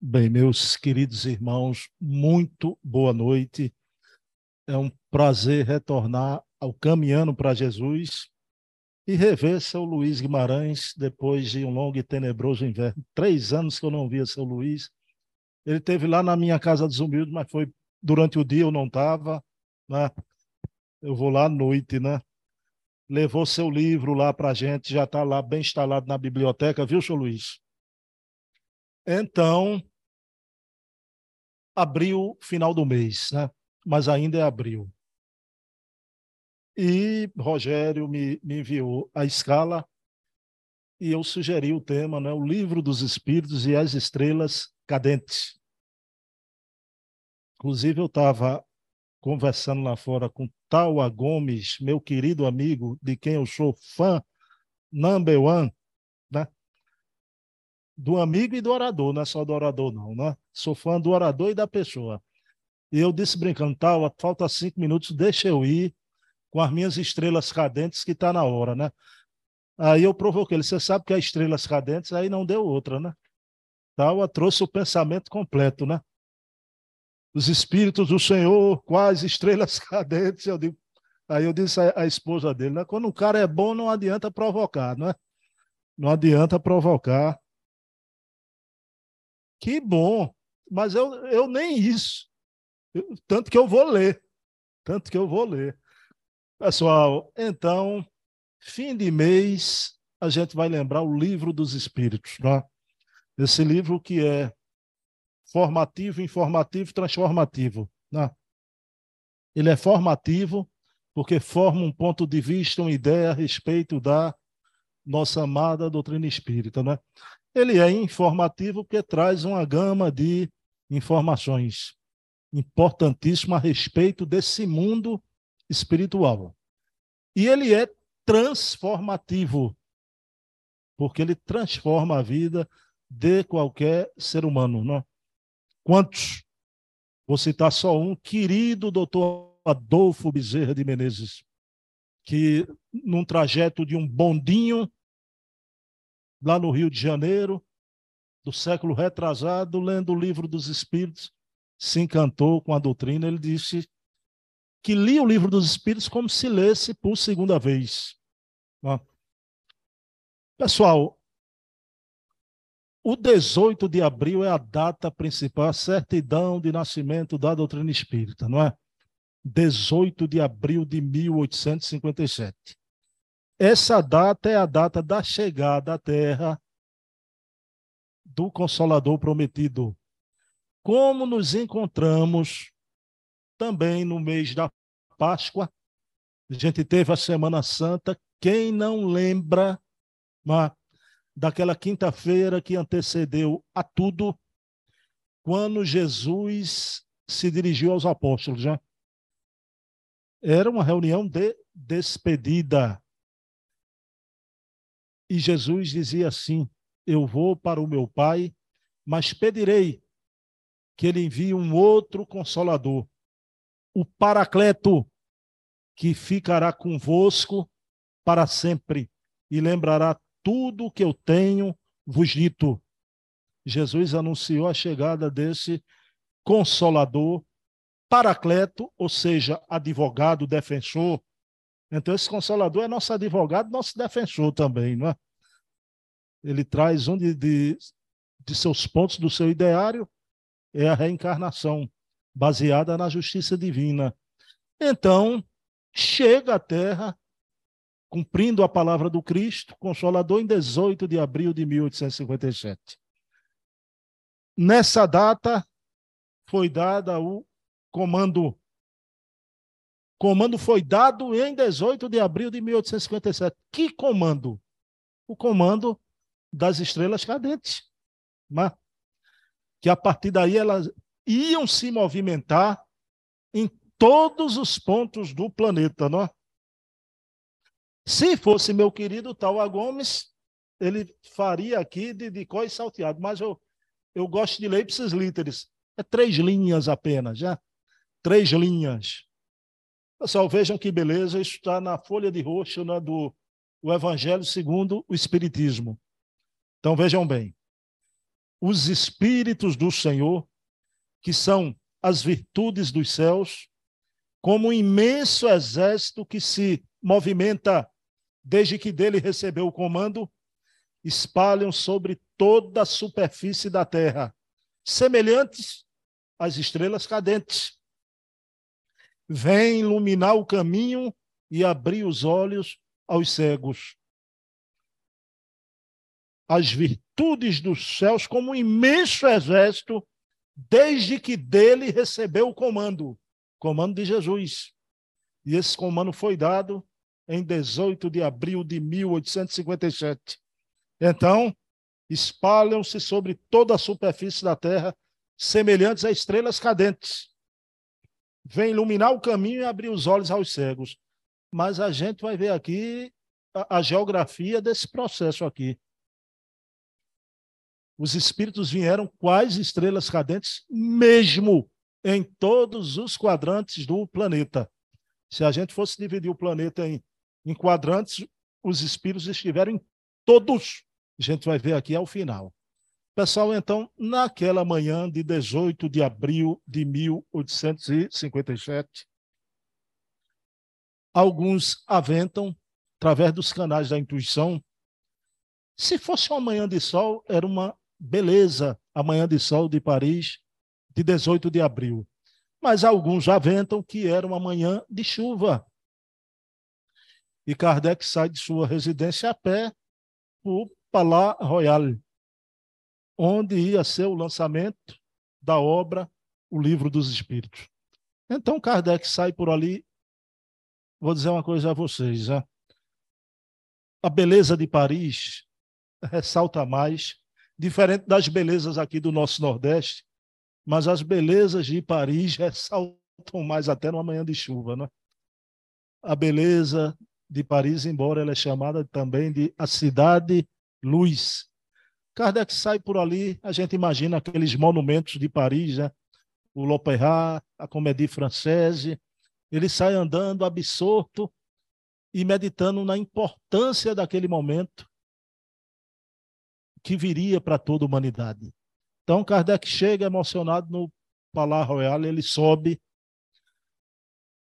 Bem, meus queridos irmãos, muito boa noite. É um prazer retornar ao Caminhando para Jesus e rever seu Luiz Guimarães depois de um longo e tenebroso inverno. Três anos que eu não via seu Luiz. Ele teve lá na minha casa dos humildes, mas foi durante o dia eu não estava, né? Eu vou lá à noite, né? Levou seu livro lá para a gente, já está lá bem instalado na biblioteca, viu, seu Luiz? Então, abril, final do mês, né? mas ainda é abril. E Rogério me, me enviou a escala e eu sugeri o tema, né? o livro dos espíritos e as estrelas cadentes. Inclusive, eu estava conversando lá fora com Taua Gomes, meu querido amigo, de quem eu sou fã number one? Do amigo e do orador, não é só do orador, não, né? Sou fã do orador e da pessoa. E eu disse brincando, tal, falta cinco minutos, deixa eu ir com as minhas estrelas cadentes, que está na hora, né? Aí eu provoquei ele, você sabe que é estrelas cadentes, aí não deu outra, né? Tal, trouxe o pensamento completo, né? Os espíritos do Senhor, quais estrelas cadentes, eu digo. Aí eu disse à, esposa dele, né? Quando um cara é bom, não adianta provocar, não é? Não adianta provocar. Que bom, mas eu, eu nem isso. Eu, tanto que eu vou ler. Tanto que eu vou ler. Pessoal, então, fim de mês, a gente vai lembrar o livro dos Espíritos. Né? Esse livro que é formativo, informativo, transformativo. Né? Ele é formativo porque forma um ponto de vista, uma ideia a respeito da nossa amada doutrina espírita. Né? Ele é informativo porque traz uma gama de informações importantíssimas a respeito desse mundo espiritual. E ele é transformativo, porque ele transforma a vida de qualquer ser humano. Não? É? Quantos? Vou citar só um, querido doutor Adolfo Bezerra de Menezes, que num trajeto de um bondinho lá no Rio de Janeiro, do século retrasado, lendo o livro dos Espíritos, se encantou com a doutrina. Ele disse que lia o livro dos Espíritos como se lesse por segunda vez. Pessoal, o 18 de abril é a data principal, a certidão de nascimento da doutrina espírita, não é? 18 de abril de 1857. Essa data é a data da chegada à Terra do Consolador prometido. Como nos encontramos também no mês da Páscoa, a gente teve a Semana Santa. Quem não lembra mas, daquela quinta-feira que antecedeu a tudo, quando Jesus se dirigiu aos apóstolos, já? Era uma reunião de despedida. E Jesus dizia assim: Eu vou para o meu Pai, mas pedirei que ele envie um outro consolador, o Paracleto, que ficará convosco para sempre e lembrará tudo o que eu tenho vos dito. Jesus anunciou a chegada desse consolador, Paracleto, ou seja, advogado, defensor, então, esse consolador é nosso advogado, nosso defensor também, não é? Ele traz um de, de, de seus pontos do seu ideário, é a reencarnação, baseada na justiça divina. Então, chega à Terra, cumprindo a palavra do Cristo, Consolador, em 18 de abril de 1857. Nessa data, foi dada o comando comando foi dado em 18 de abril de 1857. Que comando? O comando das estrelas cadentes. Né? Que a partir daí elas iam se movimentar em todos os pontos do planeta. Não é? Se fosse meu querido Taua Gomes, ele faria aqui de, de e salteado, mas eu, eu gosto de ler ipsis literis. É três linhas apenas, já. Três linhas. Pessoal, vejam que beleza, isso está na folha de roxo né, do o Evangelho segundo o Espiritismo. Então vejam bem. os espíritos do Senhor, que são as virtudes dos céus, como um imenso exército que se movimenta desde que dele recebeu o comando, espalham sobre toda a superfície da terra, semelhantes às estrelas cadentes. Vem iluminar o caminho e abrir os olhos aos cegos. As virtudes dos céus, como um imenso exército, desde que dele recebeu o comando comando de Jesus. E esse comando foi dado em 18 de abril de 1857. Então, espalham-se sobre toda a superfície da terra, semelhantes a estrelas cadentes. Vem iluminar o caminho e abrir os olhos aos cegos. Mas a gente vai ver aqui a, a geografia desse processo aqui. Os espíritos vieram quais estrelas cadentes? Mesmo em todos os quadrantes do planeta. Se a gente fosse dividir o planeta em, em quadrantes, os espíritos estiveram em todos. A gente vai ver aqui ao final. Pessoal, então, naquela manhã de 18 de abril de 1857, alguns aventam, através dos canais da intuição, se fosse uma manhã de sol, era uma beleza, a manhã de sol de Paris, de 18 de abril. Mas alguns aventam que era uma manhã de chuva. E Kardec sai de sua residência a pé para o Palais Royal, onde ia ser o lançamento da obra O Livro dos Espíritos. Então Kardec sai por ali. Vou dizer uma coisa a vocês. Né? A beleza de Paris ressalta mais, diferente das belezas aqui do nosso Nordeste, mas as belezas de Paris ressaltam mais até numa manhã de chuva, né? A beleza de Paris, embora ela é chamada também de a cidade luz. Kardec sai por ali, a gente imagina aqueles monumentos de Paris, né? o L'Opéra, a Comédie Française, ele sai andando absorto e meditando na importância daquele momento que viria para toda a humanidade. Então, Kardec chega emocionado no Palácio Royal, ele sobe,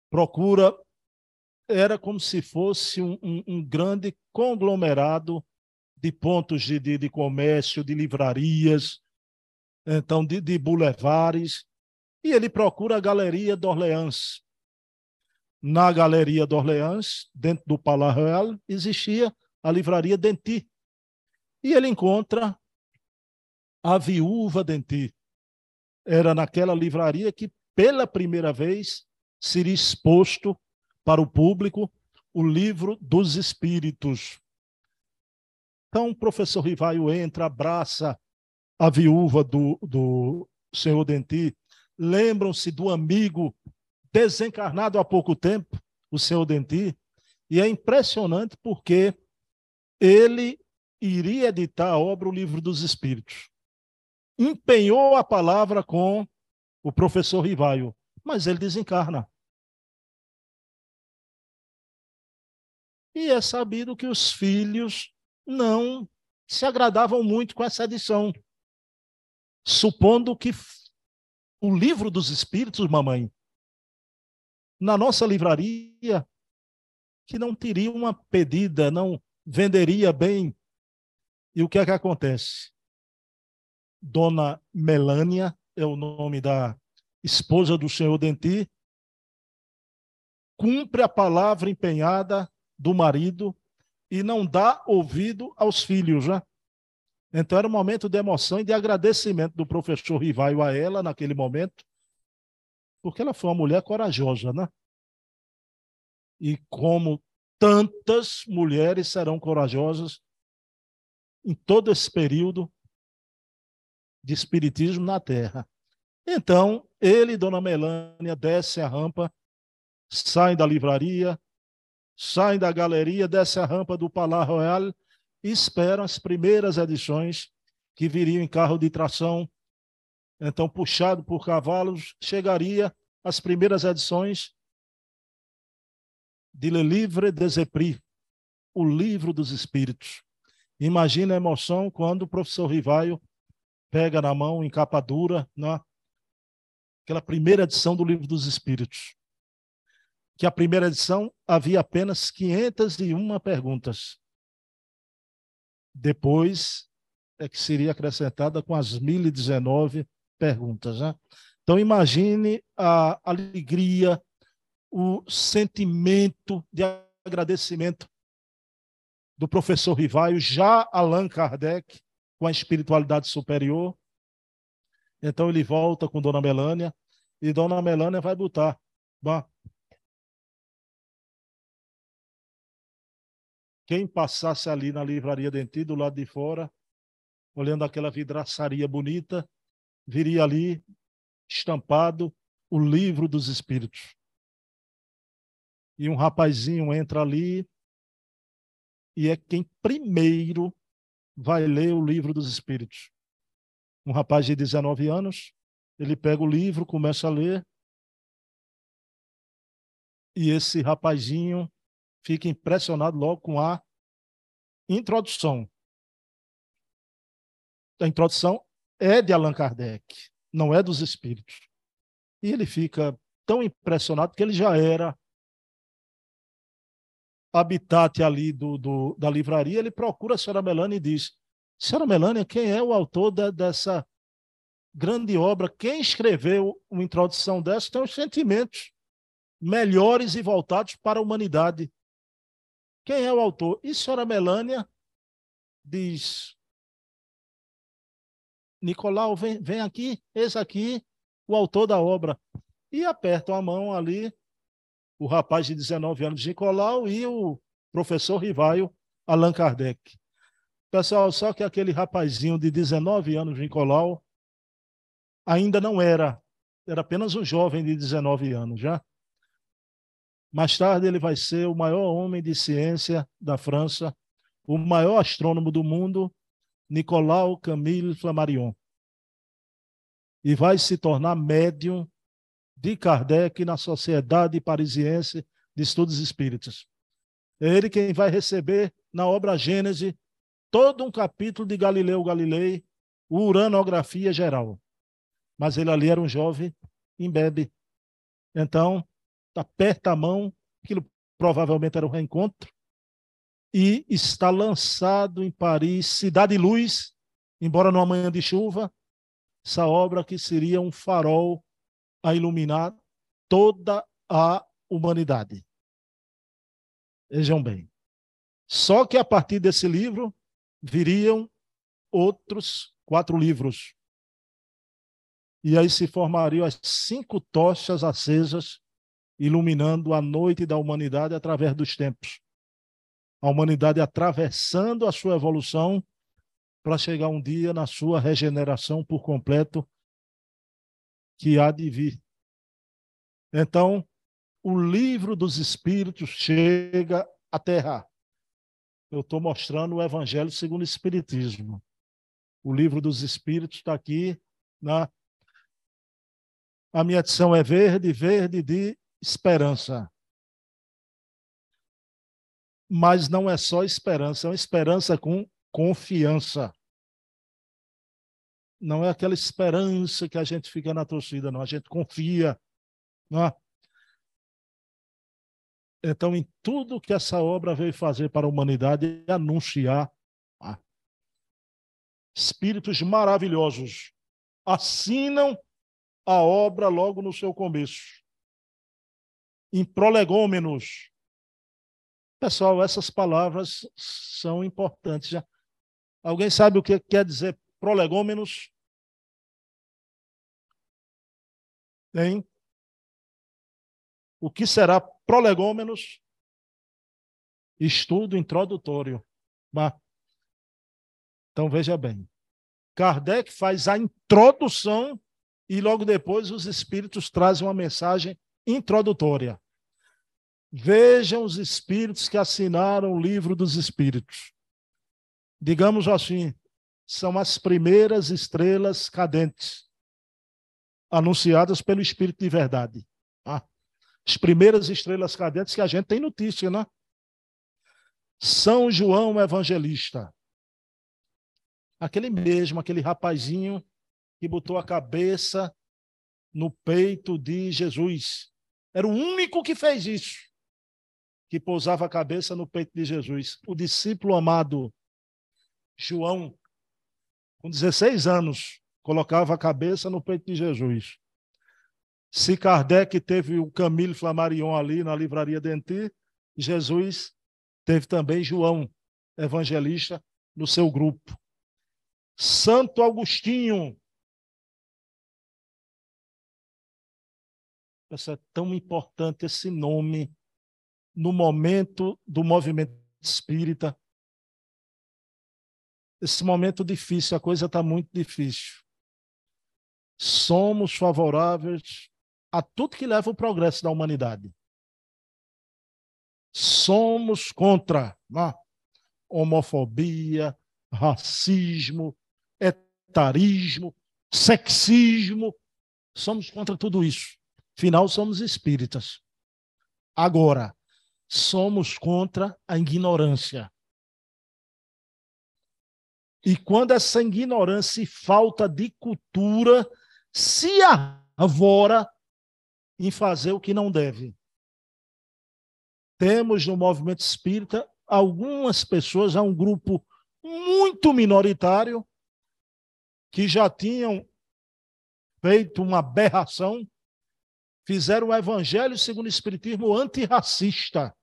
procura. Era como se fosse um, um, um grande conglomerado de pontos de, de, de, comércio, de livrarias, então de, de boulevares, e ele procura a Galeria d'Orléans. Na Galeria d'Orléans, dentro do Palácio Royal, existia a livraria Denti. E ele encontra a Viúva Denti. Era naquela livraria que, pela primeira vez, seria exposto para o público o livro dos Espíritos. Então, o professor Rivaio entra, abraça a viúva do, do senhor Denti. Lembram-se do amigo desencarnado há pouco tempo, o senhor Denti. E é impressionante porque ele iria editar a obra O Livro dos Espíritos empenhou a palavra com o professor Rivaio, mas ele desencarna. E é sabido que os filhos não se agradavam muito com essa edição, supondo que o livro dos espíritos, mamãe, na nossa livraria, que não teria uma pedida, não venderia bem. E o que é que acontece? Dona Melânia, é o nome da esposa do senhor Denti, cumpre a palavra empenhada do marido e não dá ouvido aos filhos, né? Então era um momento de emoção e de agradecimento do professor Rivaio a ela naquele momento, porque ela foi uma mulher corajosa, né? E como tantas mulheres serão corajosas em todo esse período de espiritismo na Terra. Então, ele e Dona Melânia descem a rampa, saem da livraria, saem da galeria, descem a rampa do Palácio Royal e esperam as primeiras edições que viriam em carro de tração. Então, puxado por cavalos, chegaria as primeiras edições de Le Livre des Esprits, o livro dos espíritos. Imagina a emoção quando o professor Rivaio pega na mão em capa dura, né? aquela primeira edição do Livro dos Espíritos. Que a primeira edição havia apenas 501 perguntas. Depois é que seria acrescentada com as 1019 perguntas. Né? Então, imagine a alegria, o sentimento de agradecimento do professor Rivaio, já Allan Kardec, com a espiritualidade superior. Então ele volta com Dona Melânia e Dona Melânia vai botar. Bom, quem passasse ali na livraria Denti, do lado de fora, olhando aquela vidraçaria bonita, viria ali estampado o livro dos Espíritos. E um rapazinho entra ali e é quem primeiro vai ler o livro dos Espíritos. Um rapaz de 19 anos, ele pega o livro, começa a ler, e esse rapazinho fica impressionado logo com a introdução. A introdução é de Allan Kardec, não é dos espíritos. E ele fica tão impressionado que ele já era habitat ali do, do, da livraria, ele procura a senhora Melania e diz: Senhora Melania, quem é o autor de, dessa grande obra? Quem escreveu uma introdução dessa tem os sentimentos melhores e voltados para a humanidade. Quem é o autor? E senhora Melania diz: Nicolau, vem, vem aqui, esse aqui, o autor da obra. E apertam a mão ali o rapaz de 19 anos, Nicolau, e o professor Rivaio, Allan Kardec. Pessoal, só que aquele rapazinho de 19 anos, Nicolau, ainda não era, era apenas um jovem de 19 anos já. Mais tarde ele vai ser o maior homem de ciência da França, o maior astrônomo do mundo, Nicolau Camille Flammarion. E vai se tornar médium de Kardec na Sociedade Parisiense de Estudos Espíritas. É ele quem vai receber na obra Gênese todo um capítulo de Galileu Galilei, uranografia geral. Mas ele ali era um jovem imbebe. Então, aperta a mão, aquilo provavelmente era um reencontro, e está lançado em Paris, Cidade Luz, embora numa manhã de chuva, essa obra que seria um farol a iluminar toda a humanidade. Vejam bem. Só que a partir desse livro viriam outros quatro livros. E aí se formariam as cinco tochas acesas, iluminando a noite da humanidade através dos tempos. A humanidade atravessando a sua evolução para chegar um dia na sua regeneração por completo que há de vir. Então, o livro dos Espíritos chega à Terra. Eu estou mostrando o Evangelho segundo o Espiritismo. O livro dos Espíritos está aqui. Na... A minha edição é verde, verde de esperança. Mas não é só esperança, é uma esperança com confiança não é aquela esperança que a gente fica na torcida, não. A gente confia. Não é? Então, em tudo que essa obra veio fazer para a humanidade, é anunciar ah, espíritos maravilhosos assinam a obra logo no seu começo. Em prolegômenos. Pessoal, essas palavras são importantes. Alguém sabe o que quer dizer prolegômenos. Hein? O que será prolegômenos? Estudo introdutório. Então veja bem. Kardec faz a introdução e logo depois os espíritos trazem uma mensagem introdutória. Vejam os espíritos que assinaram o livro dos espíritos. Digamos assim, são as primeiras estrelas cadentes anunciadas pelo Espírito de Verdade. Ah, as primeiras estrelas cadentes que a gente tem notícia, né? São João Evangelista. Aquele mesmo, aquele rapazinho que botou a cabeça no peito de Jesus. Era o único que fez isso, que pousava a cabeça no peito de Jesus. O discípulo amado João, com 16 anos, colocava a cabeça no peito de Jesus. Se Kardec teve o Camille Flammarion ali na livraria Denti, Jesus teve também João, evangelista, no seu grupo. Santo Agostinho. Isso é tão importante esse nome no momento do movimento espírita. Esse momento difícil, a coisa está muito difícil. Somos favoráveis a tudo que leva ao progresso da humanidade. Somos contra né? homofobia, racismo, etarismo, sexismo. Somos contra tudo isso. Afinal, somos espíritas. Agora, somos contra a ignorância. E quando essa ignorância e falta de cultura se avora em fazer o que não deve. Temos no movimento espírita algumas pessoas, há um grupo muito minoritário, que já tinham feito uma aberração, fizeram o evangelho segundo o espiritismo antirracista.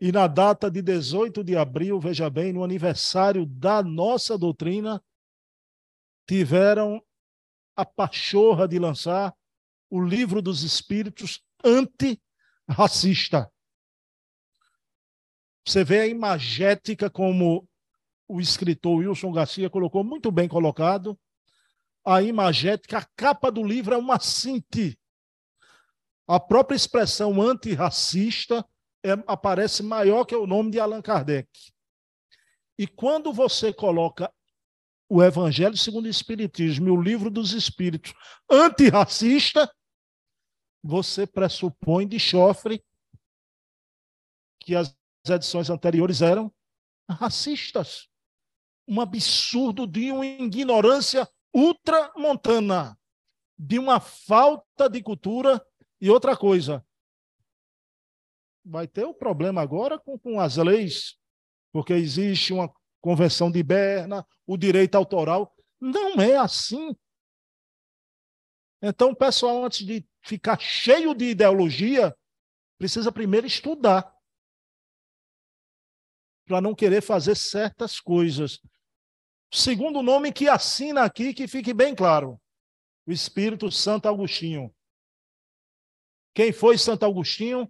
E na data de 18 de abril, veja bem, no aniversário da nossa doutrina, tiveram a pachorra de lançar o livro dos espíritos antirracista. Você vê a imagética como o escritor Wilson Garcia colocou muito bem colocado. A imagética, a capa do livro é uma síntese. A própria expressão antirracista é, aparece maior que o nome de Allan Kardec. E quando você coloca o Evangelho segundo o Espiritismo e o Livro dos Espíritos antirracista, você pressupõe de chofre que as edições anteriores eram racistas. Um absurdo de uma ignorância ultramontana, de uma falta de cultura e outra coisa. Vai ter o um problema agora com, com as leis, porque existe uma convenção de Berna, o direito autoral. Não é assim. Então, o pessoal, antes de ficar cheio de ideologia, precisa primeiro estudar para não querer fazer certas coisas. Segundo nome que assina aqui, que fique bem claro: o Espírito Santo Agostinho. Quem foi Santo Agostinho?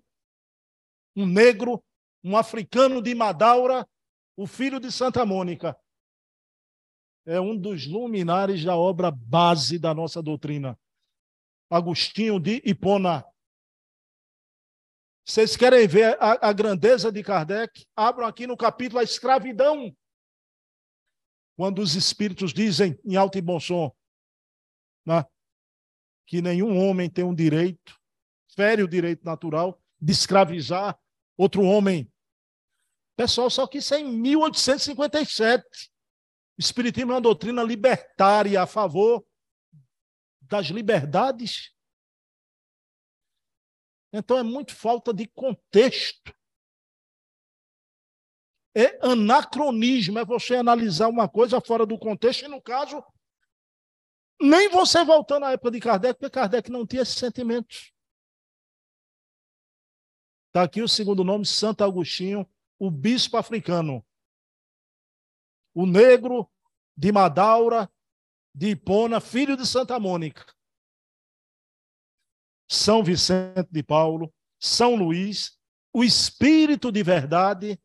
Um negro, um africano de Madaura, o filho de Santa Mônica. É um dos luminares da obra base da nossa doutrina. Agostinho de Hipona. Vocês querem ver a, a, grandeza de Kardec? Abram aqui no capítulo a escravidão. Quando os espíritos dizem em alto e bom som né, que nenhum homem tem um direito, fere o direito natural de escravizar outro homem. Pessoal, só que isso é em 1857. O Espiritismo é uma doutrina libertária a favor das liberdades. Então é muito falta de contexto. É anacronismo, é você analisar uma coisa fora do contexto, e no caso, nem você voltando à época de Kardec, porque Kardec não tinha esses sentimentos. Está aqui o segundo nome, Santo Agostinho, o bispo africano. O negro de Madaura, de Hipona, filho de Santa Mônica. São Vicente de Paulo, São Luís, o Espírito de Verdade,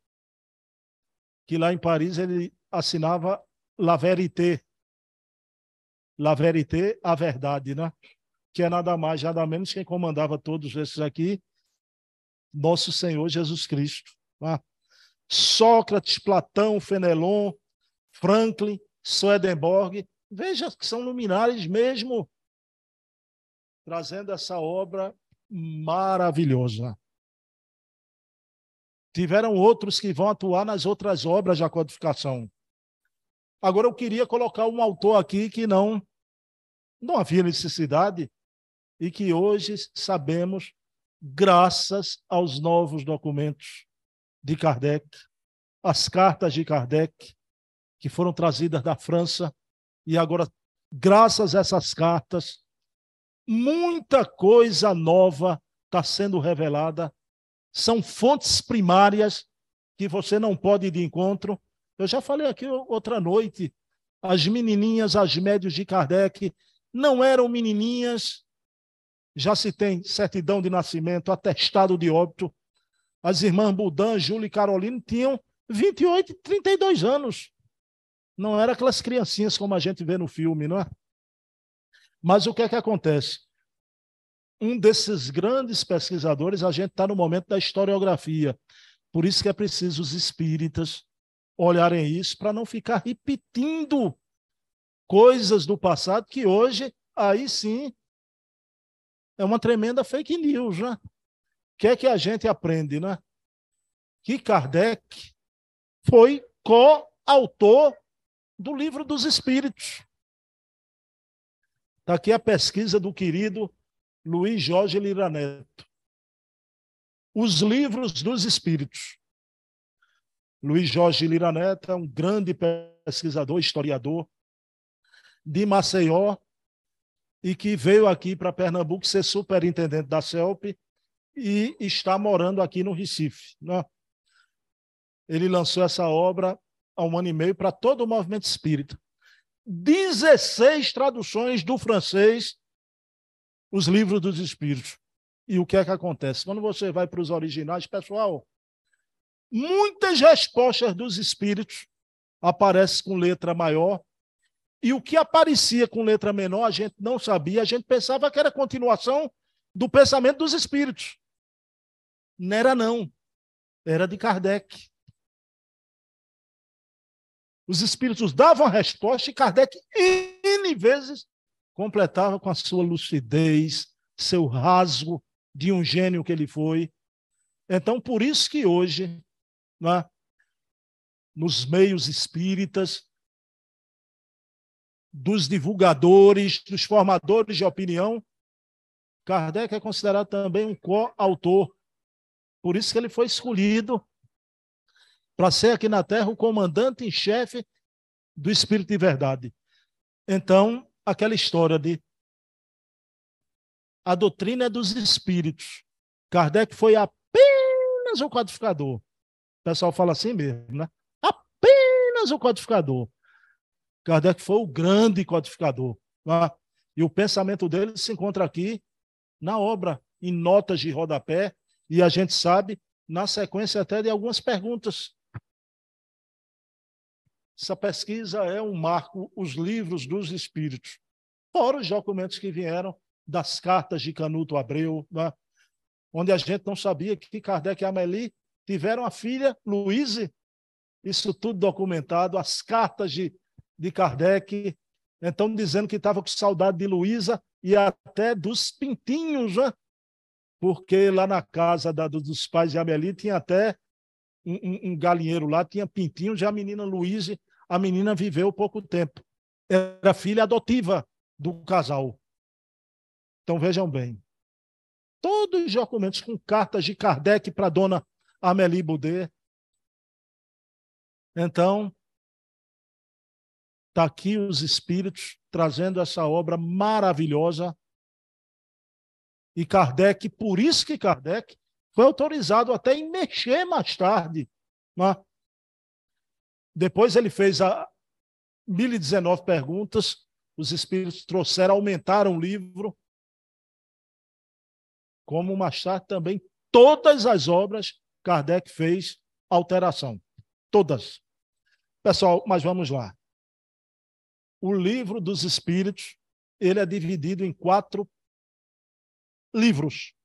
que lá em Paris ele assinava La Vérité. La Vérité, a verdade, né? Que é nada mais, nada menos quem comandava todos esses aqui, nosso Senhor Jesus Cristo. Né? Sócrates, Platão, Fenelon, Franklin, Swedenborg, Veja que são luminares mesmo trazendo essa obra maravilhosa. Tiveram outros que vão atuar nas outras obras da codificação. Agora, eu queria colocar um autor aqui que não, não havia necessidade e que hoje sabemos, graças aos novos documentos de Kardec, as cartas de Kardec, que foram trazidas da França, e agora, graças a essas cartas, muita coisa nova está sendo revelada. São fontes primárias que você não pode ir de encontro. Eu já falei aqui outra noite, as menininhas, as médios de Kardec, não eram menininhas, já se tem certidão de nascimento, atestado de óbito. As irmãs Budan, Júlia e Carolina tinham 28 e 32 anos. Não eram aquelas criancinhas como a gente vê no filme, não é? Mas o que é que acontece? Um desses grandes pesquisadores, a gente está no momento da historiografia. Por isso que é preciso os espíritas olharem isso para não ficar repetindo coisas do passado que hoje, aí sim, é uma tremenda fake news, né? O que é que a gente aprende, né? Que Kardec foi coautor do livro dos Espíritos. Está aqui a pesquisa do querido Luiz Jorge Lira Neto. Os livros dos Espíritos. Luiz Jorge Lira Neto é um grande pesquisador, historiador de Maceió e que veio aqui para Pernambuco ser superintendente da CELP e está morando aqui no Recife. Né? Ele lançou essa obra há um ano e meio para todo o movimento espírita. 16 traduções do francês, os livros dos espíritos. E o que é que acontece? Quando você vai para os originais, pessoal, muitas respostas dos espíritos aparecem com letra maior. E o que aparecia com letra menor, a gente não sabia, a gente pensava que era continuação do pensamento dos espíritos. Não era, não. Era de Kardec. Os espíritos davam a resposta e Kardec, N vezes, completava com a sua lucidez, seu rasgo de um gênio que ele foi. Então, por isso que hoje, né, nos meios espíritas, dos divulgadores, dos formadores de opinião, Kardec é considerado também um coautor. Por isso que ele foi escolhido para ser aqui na Terra o comandante em chefe do Espírito de Verdade. Então, aquela história de a doutrina é dos espíritos. Kardec foi apenas o codificador. O pessoal fala assim mesmo, né? Apenas o codificador. Kardec foi o grande codificador. Né? E o pensamento dele se encontra aqui na obra, em notas de rodapé, e a gente sabe, na sequência até de algumas perguntas essa pesquisa é um marco, os livros dos espíritos, fora os documentos que vieram das cartas de Canuto Abreu, né? onde a gente não sabia que Kardec e Amélie tiveram a filha Luíse, isso tudo documentado, as cartas de, de Kardec, então dizendo que estava com saudade de Luísa e até dos pintinhos, né? porque lá na casa da, dos pais de Amélie tinha até um, um, galinheiro lá, tinha pintinho, já a menina Luíse, a menina viveu pouco tempo. Era filha adotiva do casal. Então vejam bem. Todos os documentos com cartas de Kardec para dona Amélie Boudet. Então, está aqui os espíritos trazendo essa obra maravilhosa. E Kardec, por isso que Kardec foi autorizado até em mexer mais tarde. Né? Depois ele fez a 1019 perguntas, os espíritos trouxeram, aumentaram o livro. Como mais tarde também, todas as obras Kardec fez alteração. Todas. Pessoal, mas vamos lá. O livro dos espíritos, ele é dividido em quatro livros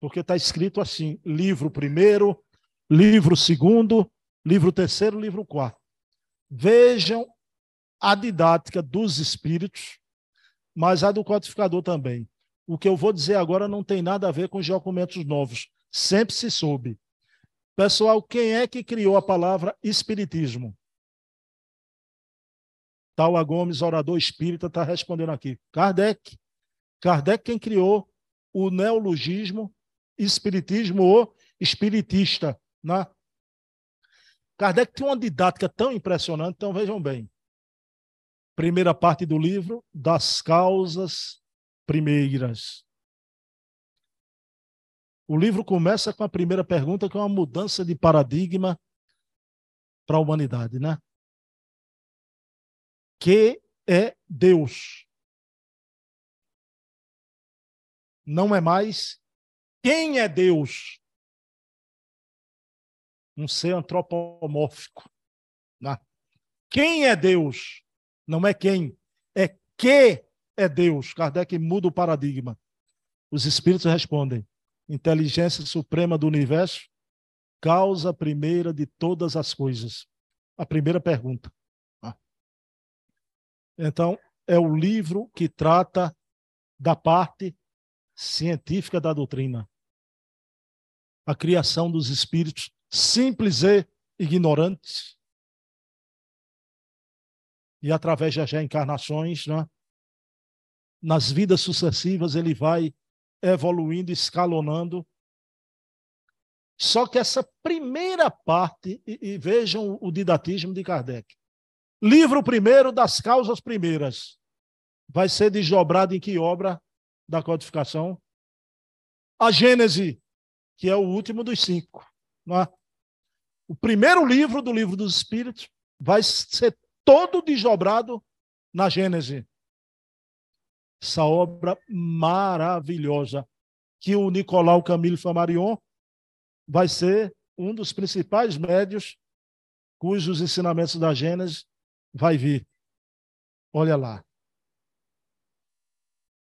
porque está escrito assim: livro primeiro, livro segundo, livro terceiro, livro quarto. Vejam a didática dos espíritos, mas a do codificador também. O que eu vou dizer agora não tem nada a ver com os documentos novos. Sempre se soube. Pessoal, quem é que criou a palavra espiritismo? Taua Gomes, orador espírita, está respondendo aqui. Kardec. Kardec quem criou o neologismo espiritismo ou espiritista. Né? Kardec tem uma didática tão impressionante, então vejam bem. Primeira parte do livro, das causas primeiras. O livro começa com a primeira pergunta, que é uma mudança de paradigma para a humanidade, né? Que é Deus? Não é mais quem é Deus? Um ser antropomórfico. Né? Quem é Deus? Não é quem, é que é Deus. Kardec muda o paradigma. Os espíritos respondem: inteligência suprema do universo, causa primeira de todas as coisas. A primeira pergunta. Então, é o livro que trata da parte científica da doutrina. A criação dos espíritos simples e ignorantes. E através das reencarnações, né, nas vidas sucessivas, ele vai evoluindo, escalonando. Só que essa primeira parte, e, e vejam o didatismo de Kardec. Livro primeiro das causas primeiras. Vai ser desdobrado em que obra da codificação? A Gênese, que é o último dos cinco. É? O primeiro livro do livro dos Espíritos vai ser todo desdobrado na Gênese essa obra maravilhosa, que o Nicolau Camille Flammarion vai ser um dos principais médios cujos ensinamentos da Gênesis vai vir. Olha lá.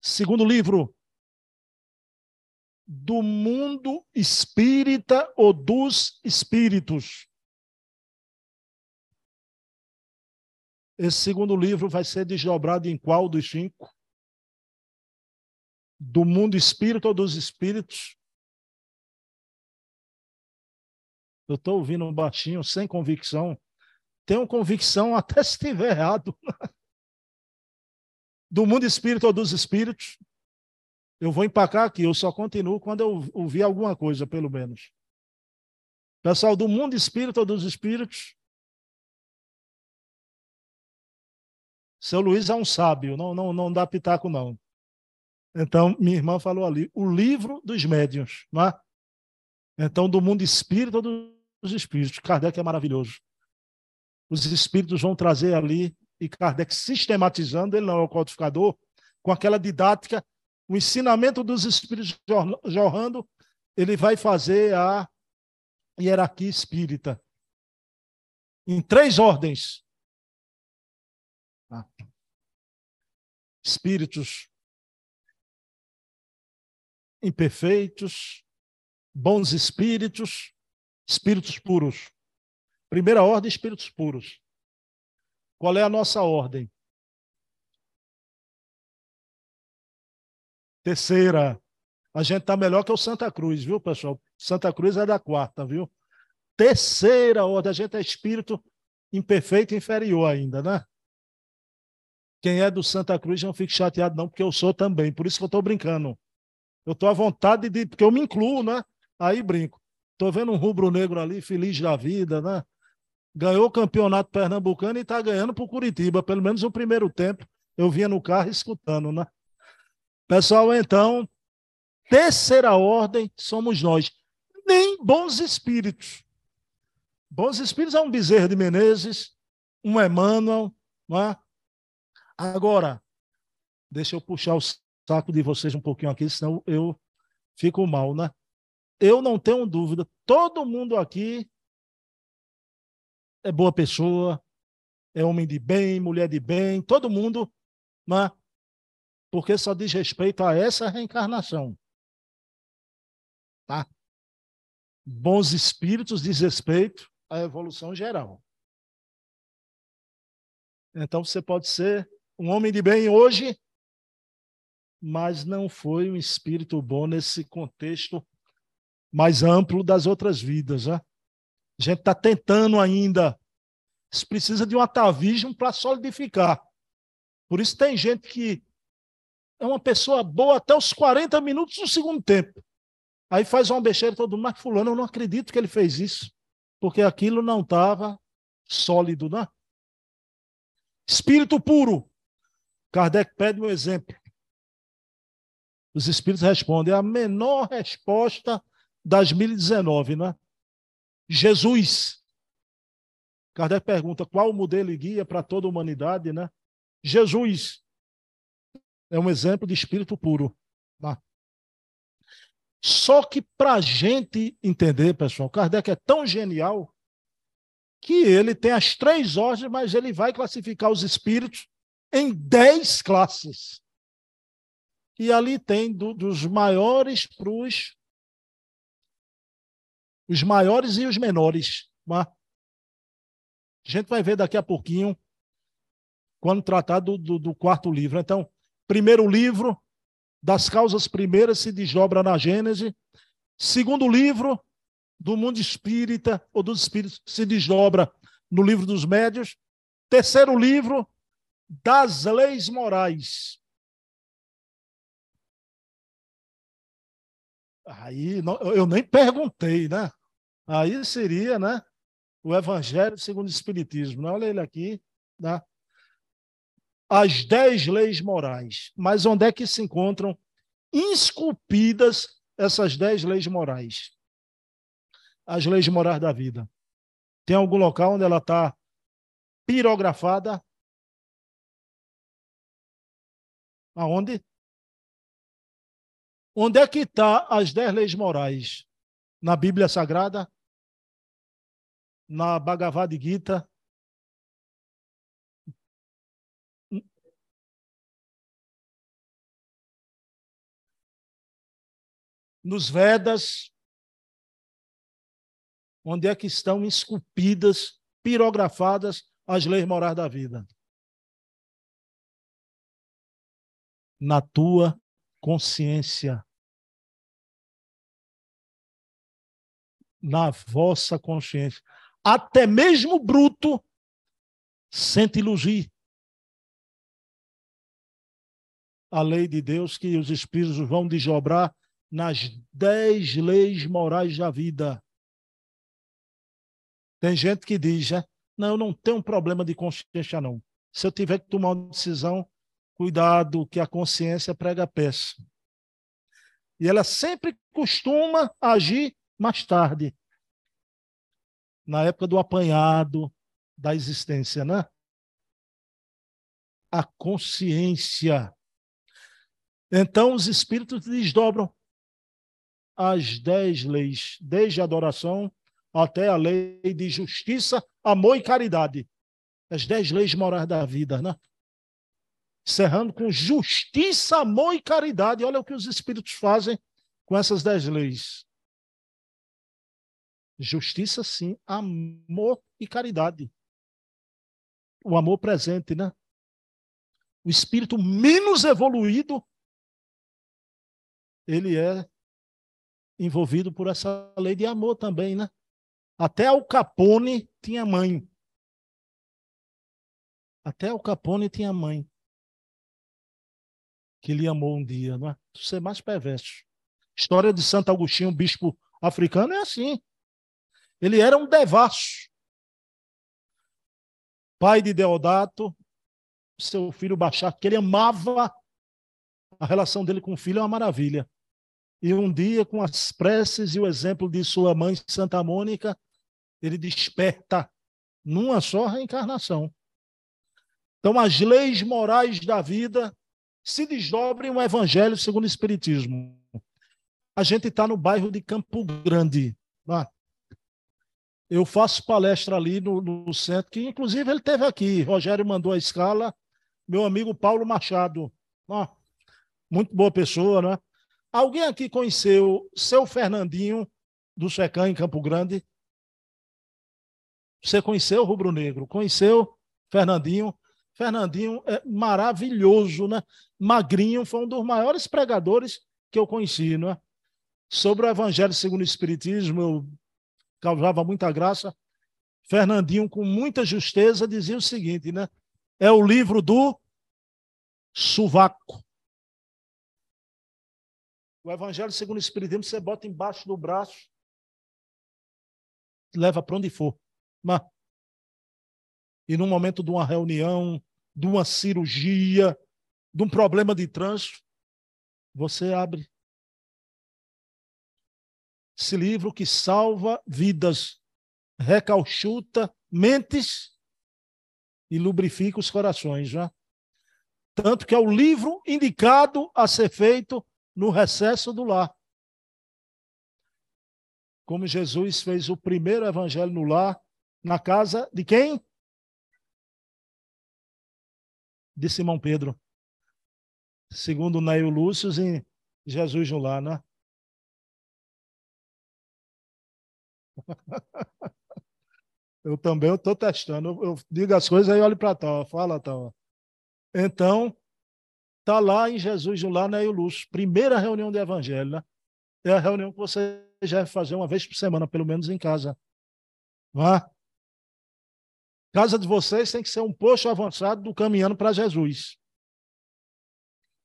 Segundo livro, do mundo espírita ou dos espíritos. Esse segundo livro vai ser desdobrado em qual dos cinco? do mundo espírita ou dos espíritos. Eu estou ouvindo um baixinho, sem convicção. Tenho convicção até se estiver errado. do mundo espírita ou dos espíritos. Eu vou empacar aqui, eu só continuo quando eu ouvir alguma coisa, pelo menos. Pessoal, do mundo espírita ou dos espíritos. Seu Luiz é um sábio, não, não, não dá pitaco, não. Então, minha irmã falou ali, o livro dos médiuns. Não é? Então, do mundo espírita dos espíritos. Kardec é maravilhoso. Os espíritos vão trazer ali, e Kardec sistematizando, ele não é o codificador, com aquela didática, o ensinamento dos espíritos jorrando, ele vai fazer a hierarquia espírita. Em três ordens. Espíritos imperfeitos, bons espíritos, espíritos puros. Primeira ordem, espíritos puros. Qual é a nossa ordem? Terceira, a gente está melhor que o Santa Cruz, viu, pessoal? Santa Cruz é da quarta, viu? Terceira ordem, a gente é espírito imperfeito inferior ainda, né? Quem é do Santa Cruz não fique chateado, não, porque eu sou também. Por isso que eu estou brincando. Eu estou à vontade de. Porque eu me incluo, né? Aí brinco. Estou vendo um rubro-negro ali, feliz da vida, né? Ganhou o campeonato pernambucano e está ganhando para o Curitiba. Pelo menos o primeiro tempo eu vinha no carro escutando, né? Pessoal, então, terceira ordem somos nós. Nem bons espíritos. Bons espíritos é um Bezerra de Menezes, um Emmanuel, não é? Agora, deixa eu puxar o saco de vocês um pouquinho aqui, senão eu fico mal, né? Eu não tenho dúvida, todo mundo aqui é boa pessoa, é homem de bem, mulher de bem, todo mundo, né? Porque só diz respeito a essa reencarnação. Tá? Bons espíritos diz respeito à evolução geral. Então você pode ser um homem de bem hoje mas não foi um espírito bom nesse contexto mais amplo das outras vidas. Né? A gente está tentando ainda precisa de um atavismo para solidificar. Por isso tem gente que é uma pessoa boa até os 40 minutos do segundo tempo. Aí faz uma besteira todo mundo, mas fulano, eu não acredito que ele fez isso, porque aquilo não estava sólido, né? Espírito puro. Kardec pede um exemplo. Os espíritos respondem a menor resposta das 1019, né? Jesus. Kardec pergunta qual o modelo e guia para toda a humanidade, né? Jesus é um exemplo de espírito puro. Né? Só que para a gente entender, pessoal, Kardec é tão genial que ele tem as três ordens, mas ele vai classificar os espíritos em dez classes. E ali tem do, dos maiores para os os maiores e os menores. Né? A gente vai ver daqui a pouquinho, quando tratar do, do, do quarto livro. Então, primeiro livro, das causas primeiras, se desdobra na Gênese. Segundo livro, do mundo espírita ou dos espíritos, se desdobra no livro dos médios. Terceiro livro, das leis morais. Aí eu nem perguntei, né? Aí seria, né? O Evangelho segundo o Espiritismo. Né? Olha ele aqui, né? As dez leis morais. Mas onde é que se encontram esculpidas essas dez leis morais? As leis morais da vida. Tem algum local onde ela está pirografada? Aonde? Onde é que está as dez leis morais? Na Bíblia Sagrada? Na Bhagavad Gita? Nos Vedas? Onde é que estão esculpidas, pirografadas as leis morais da vida? Na tua consciência. na vossa consciência. Até mesmo bruto sente ilugir a lei de Deus que os espíritos vão desdobrar nas dez leis morais da vida. Tem gente que diz, né? não, eu não tenho um problema de consciência, não. Se eu tiver que tomar uma decisão, cuidado, que a consciência prega peça. E ela sempre costuma agir mais tarde, na época do apanhado da existência, né? A consciência. Então, os espíritos desdobram as dez leis, desde a adoração até a lei de justiça, amor e caridade. As dez leis morais da vida, né? Encerrando com justiça, amor e caridade. Olha o que os espíritos fazem com essas dez leis. Justiça, sim. Amor e caridade. O amor presente, né? O espírito menos evoluído, ele é envolvido por essa lei de amor também, né? Até o Capone tinha mãe. Até o Capone tinha mãe. Que lhe amou um dia, não é? Ser mais perverso. História de Santo Agostinho, bispo africano, é assim. Ele era um devasso. Pai de Deodato, seu filho Baixar, que ele amava a relação dele com o filho é uma maravilha. E um dia, com as preces e o exemplo de sua mãe, Santa Mônica, ele desperta numa só reencarnação. Então, as leis morais da vida se desdobrem o Evangelho segundo o Espiritismo. A gente está no bairro de Campo Grande. Lá eu faço palestra ali no, no, centro, que inclusive ele teve aqui. Rogério mandou a escala, meu amigo Paulo Machado. Muito boa pessoa, né? Alguém aqui conheceu seu Fernandinho do Secã em Campo Grande? Você conheceu o Rubro Negro? Conheceu Fernandinho? Fernandinho é maravilhoso, né? Magrinho foi um dos maiores pregadores que eu conheci, né? Sobre o Evangelho segundo o Espiritismo, eu causava muita graça. Fernandinho, com muita justeza, dizia o seguinte, né? É o livro do sovaco. O Evangelho segundo o Espiritismo você bota embaixo do braço, leva para onde for. Mas, e no momento de uma reunião, de uma cirurgia, de um problema de trânsito, você abre esse livro que salva vidas, recalchuta mentes e lubrifica os corações, já. Tanto que é o livro indicado a ser feito no recesso do lar. Como Jesus fez o primeiro evangelho no lar, na casa de quem? De Simão Pedro. Segundo Neio Lúcio, em Jesus no lar, né? Eu também estou testando. Eu, eu, digo as coisas aí olho para tal. Fala tal. Então, Está lá em Jesus Lar, Neio Lúcio. Primeira reunião de evangelho, né? É a reunião que você já vai fazer uma vez por semana, pelo menos em casa. Vá. Casa de vocês tem que ser um posto avançado do caminhando para Jesus.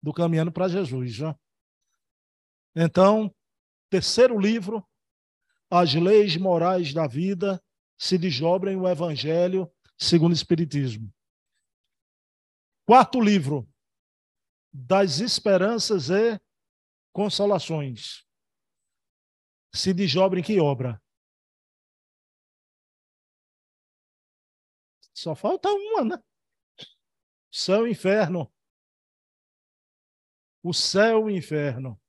Do caminhando para Jesus, já. Então, terceiro livro, As Leis Morais da Vida se desdobrem o Evangelho segundo o Espiritismo. Quarto livro, das esperanças e consolações. Se desdobra em que obra? Só falta uma, né? Céu e inferno. O céu e o inferno.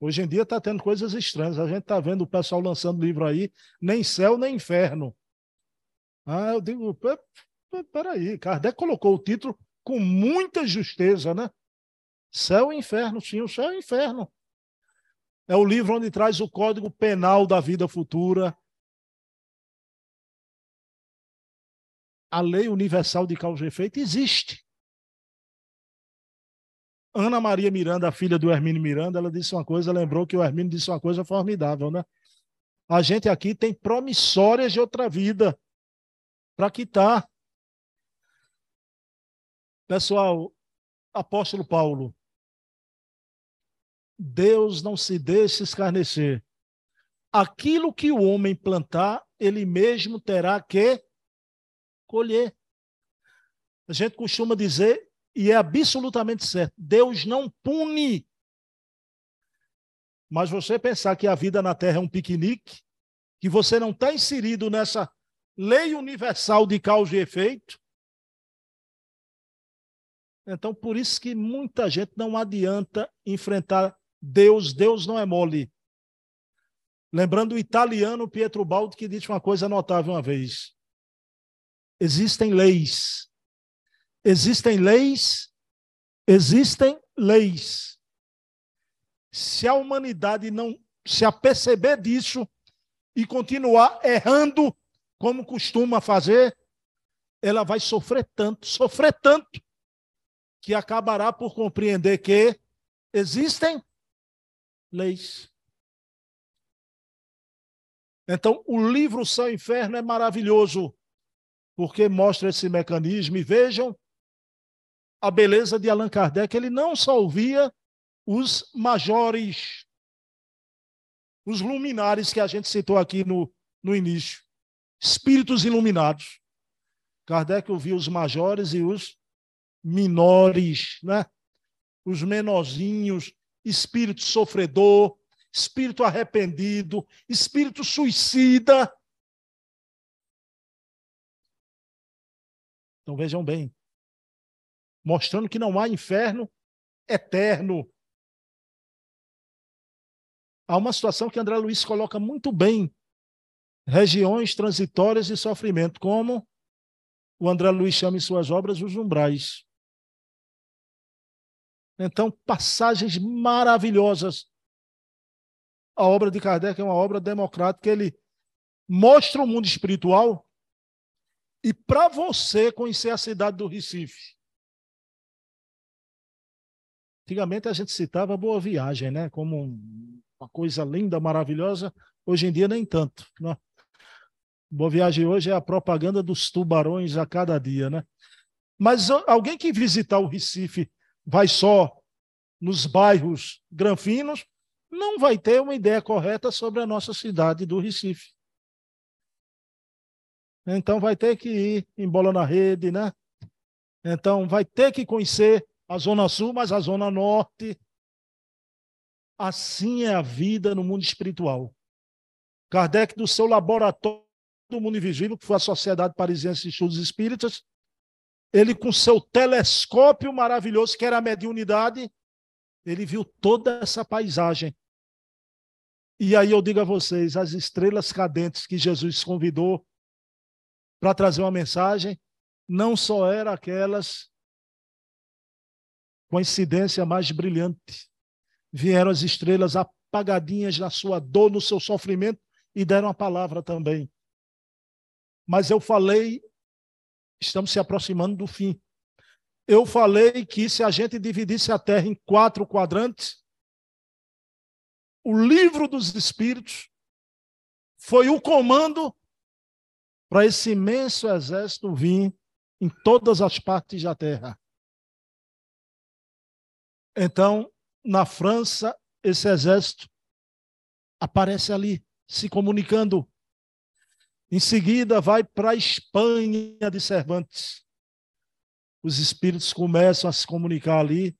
Hoje em dia está tendo coisas estranhas. A gente está vendo o pessoal lançando livro aí, nem céu nem inferno. Ah, eu digo, peraí, Kardec colocou o título com muita justeza, né? Céu e inferno, sim, o céu e inferno. É o livro onde traz o código penal da vida futura. A lei universal de causa e efeito existe. Ana Maria Miranda, a filha do Hermínio Miranda, ela disse uma coisa, lembrou que o Hermínio disse uma coisa formidável, né? A gente aqui tem promissórias de outra vida para quitar. Pessoal, apóstolo Paulo, Deus não se deixa escarnecer. Aquilo que o homem plantar, ele mesmo terá que colher. A gente costuma dizer, e é absolutamente certo, Deus não pune. Mas você pensar que a vida na Terra é um piquenique, que você não está inserido nessa lei universal de causa e efeito, então, por isso que muita gente não adianta enfrentar Deus. Deus não é mole. Lembrando o italiano Pietro Baldi, que disse uma coisa notável uma vez. Existem leis. Existem leis. Existem leis. Se a humanidade não se aperceber disso e continuar errando como costuma fazer, ela vai sofrer tanto, sofrer tanto, que acabará por compreender que existem leis. Então, o livro e Inferno é maravilhoso, porque mostra esse mecanismo. E vejam a beleza de Allan Kardec. Ele não só ouvia os majores, os luminares que a gente citou aqui no, no início, espíritos iluminados. Kardec ouvia os majores e os menores, né? os menorzinhos, espírito sofredor, espírito arrependido, espírito suicida. Então vejam bem, mostrando que não há inferno eterno. Há uma situação que André Luiz coloca muito bem: regiões transitórias de sofrimento, como o André Luiz chama em suas obras os umbrais. Então, passagens maravilhosas. A obra de Kardec é uma obra democrática, ele mostra o mundo espiritual. E para você conhecer a cidade do Recife, Antigamente a gente citava Boa Viagem, né? Como uma coisa linda, maravilhosa. Hoje em dia nem tanto. Né? Boa Viagem hoje é a propaganda dos tubarões a cada dia, né? Mas alguém que visitar o Recife vai só nos bairros granfinos, não vai ter uma ideia correta sobre a nossa cidade do Recife. Então vai ter que ir em bola na rede, né? Então vai ter que conhecer a Zona Sul, mas a Zona Norte. Assim é a vida no mundo espiritual. Kardec, do seu laboratório do mundo invisível, que foi a Sociedade Parisiense de Estudos Espíritas, ele com seu telescópio maravilhoso, que era a mediunidade, ele viu toda essa paisagem. E aí eu digo a vocês, as estrelas cadentes que Jesus convidou para trazer uma mensagem, não só eram aquelas coincidência mais brilhante. Vieram as estrelas apagadinhas na sua dor, no seu sofrimento, e deram a palavra também. Mas eu falei, estamos se aproximando do fim. Eu falei que se a gente dividisse a Terra em quatro quadrantes, o livro dos Espíritos foi o comando para esse imenso exército vir em todas as partes da Terra. Então, na França, esse exército aparece ali, se comunicando. Em seguida, vai para a Espanha de Cervantes. Os espíritos começam a se comunicar ali.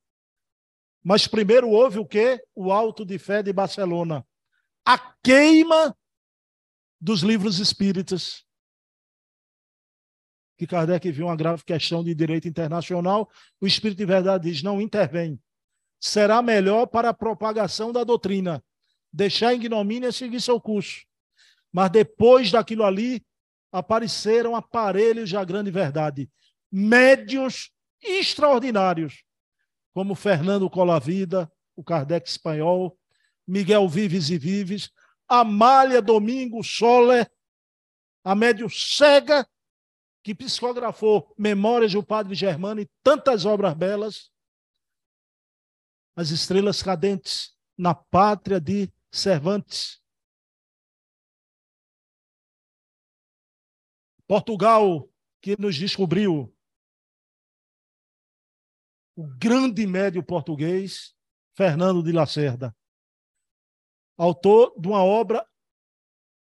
Mas primeiro houve o quê? O Alto de Fé de Barcelona. A queima dos livros espíritas. Que Kardec viu uma grave questão de direito internacional. O Espírito de Verdade diz: não intervém será melhor para a propagação da doutrina. Deixar a ignomínia seguir seu curso. Mas depois daquilo ali, apareceram aparelhos da grande verdade. Médios extraordinários, como Fernando Colavida, o Kardec espanhol, Miguel Vives e Vives, Amália Domingo Soler, a médio cega, que psicografou Memórias do Padre Germano e tantas obras belas, as estrelas cadentes na pátria de Cervantes. Portugal, que nos descobriu o grande médio português, Fernando de Lacerda, autor de uma obra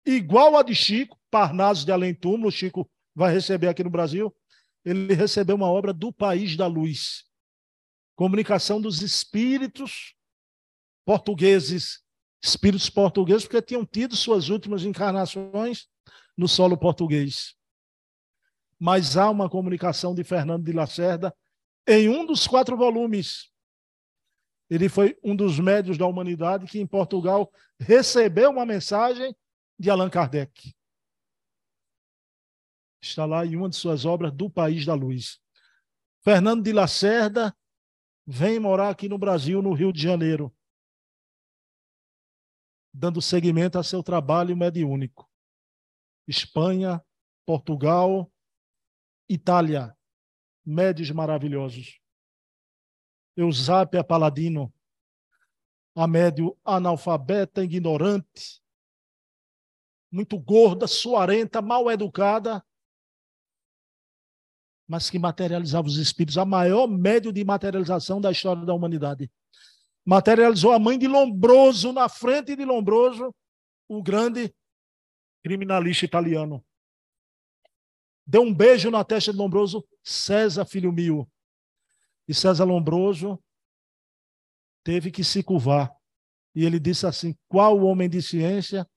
igual a de Chico, Parnaso de Além Túmulo, Chico vai receber aqui no Brasil, ele recebeu uma obra do País da Luz comunicação dos espíritos portugueses, espíritos portugueses, porque tinham tido suas últimas encarnações no solo português. Mas há uma comunicação de Fernando de Lacerda em um dos quatro volumes. Ele foi um dos médios da humanidade que em Portugal recebeu uma mensagem de Allan Kardec. Está lá em uma de suas obras, Do País da Luz. Fernando de Lacerda vem morar aqui no Brasil, no Rio de Janeiro, dando seguimento a seu trabalho mediúnico. Espanha, Portugal, Itália, médios maravilhosos. Eusápia Paladino, a médio analfabeta, ignorante, muito gorda, suarenta, mal educada, mas que materializava os espíritos, a maior médio de materialização da história da humanidade. Materializou a mãe de Lombroso, na frente de Lombroso, o grande criminalista italiano. Deu um beijo na testa de Lombroso, César Filho Mil. E César Lombroso teve que se curvar. E ele disse assim: qual homem de ciência,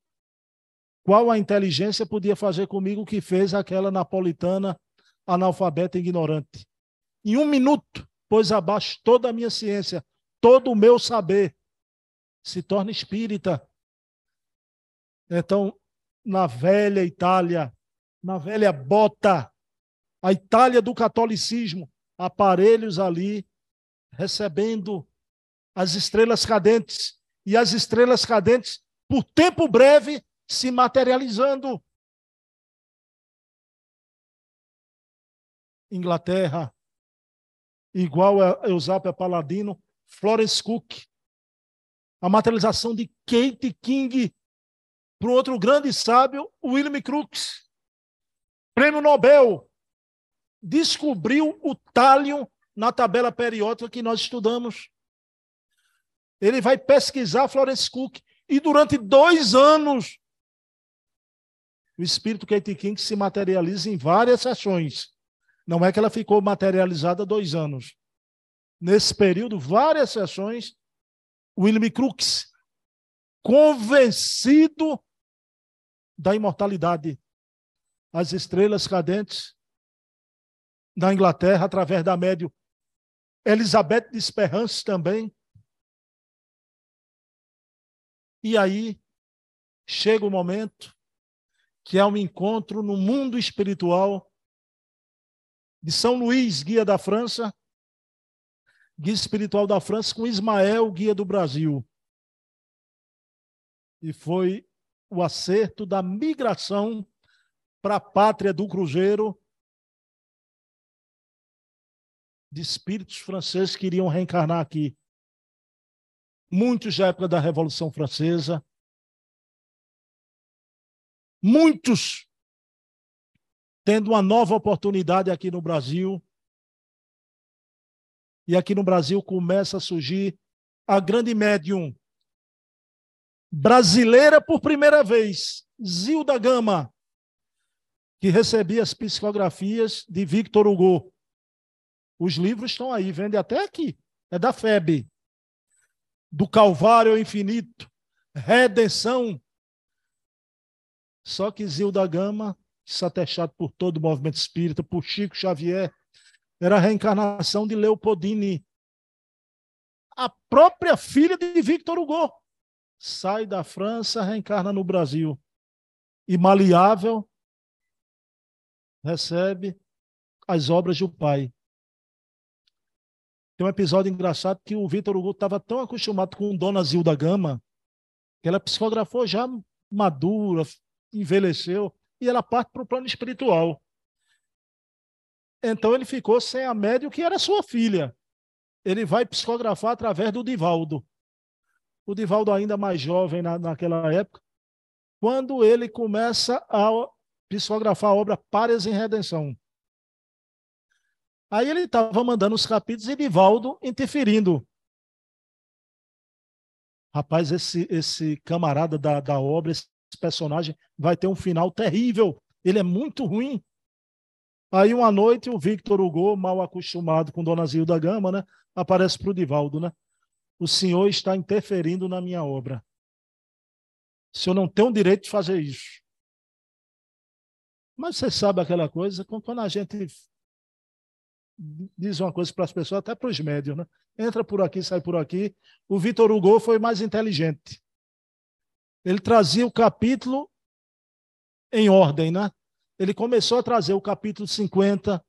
qual a inteligência podia fazer comigo o que fez aquela napolitana analfabeto e ignorante. Em um minuto, pôs abaixo toda a minha ciência, todo o meu saber. Se torna espírita. Então, na velha Itália, na velha bota, a Itália do catolicismo, aparelhos ali recebendo as estrelas cadentes e as estrelas cadentes por tempo breve se materializando. Inglaterra, igual a Eusápia Paladino, Florence Cook, a materialização de Kate King para outro grande sábio, William Crookes. prêmio Nobel, descobriu o tálio na tabela periódica que nós estudamos. Ele vai pesquisar Florence Cook e durante dois anos o espírito Kate King se materializa em várias sessões. Não é que ela ficou materializada dois anos. Nesse período, várias sessões, William Crookes, convencido da imortalidade. As estrelas cadentes da Inglaterra, através da médio Elizabeth de Esperance também. E aí chega o momento que é um encontro no mundo espiritual de São Luís, guia da França, guia espiritual da França, com Ismael, guia do Brasil. E foi o acerto da migração para a pátria do Cruzeiro de espíritos franceses que iriam reencarnar aqui. Muitos da época da Revolução Francesa, muitos tendo uma nova oportunidade aqui no Brasil. E aqui no Brasil começa a surgir a grande médium brasileira por primeira vez, Zilda Gama, que recebia as psicografias de Victor Hugo. Os livros estão aí, vende até aqui. É da FEB. Do Calvário ao Infinito, Redenção. Só que Zilda Gama satechado por todo o movimento espírita, por Chico Xavier, era a reencarnação de Leopoldine, a própria filha de Victor Hugo. Sai da França, reencarna no Brasil. E maleável recebe as obras do pai. Tem um episódio engraçado que o Victor Hugo estava tão acostumado com Dona Zilda Gama que ela psicografou já madura, envelheceu e ela parte para o plano espiritual. Então ele ficou sem a médium que era sua filha. Ele vai psicografar através do Divaldo. O Divaldo ainda mais jovem na, naquela época, quando ele começa a psicografar a obra Pares em Redenção. Aí ele estava mandando os capítulos e Divaldo interferindo. Rapaz, esse, esse camarada da, da obra, esse personagem vai ter um final terrível. Ele é muito ruim. Aí, uma noite, o Victor Hugo, mal acostumado com Dona Zilda Gama, né, aparece para o Divaldo. Né? O senhor está interferindo na minha obra. O senhor não tem o direito de fazer isso. Mas você sabe aquela coisa, quando a gente diz uma coisa para as pessoas, até para os médios, né? Entra por aqui, sai por aqui. O Vitor Hugo foi mais inteligente ele trazia o capítulo em ordem, né? Ele começou a trazer o capítulo 50,